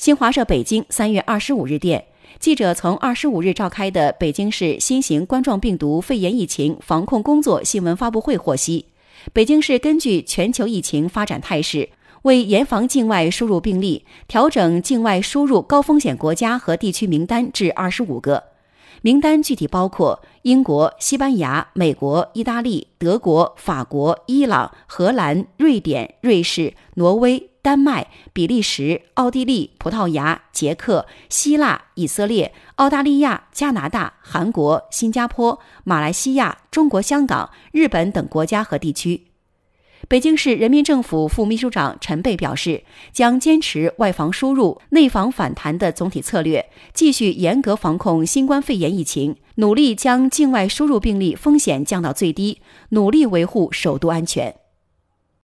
新华社北京三月二十五日电，记者从二十五日召开的北京市新型冠状病毒肺炎疫情防控工作新闻发布会获悉，北京市根据全球疫情发展态势，为严防境外输入病例，调整境外输入高风险国家和地区名单至二十五个。名单具体包括英国、西班牙、美国、意大利、德国、法国、伊朗、荷兰、瑞典、瑞士、挪威。丹麦、比利时、奥地利、葡萄牙、捷克、希腊、以色列、澳大利亚、加拿大、韩国、新加坡、马来西亚、中国香港、日本等国家和地区。北京市人民政府副秘书长陈贝表示，将坚持外防输入、内防反弹的总体策略，继续严格防控新冠肺炎疫情，努力将境外输入病例风险降到最低，努力维护首都安全。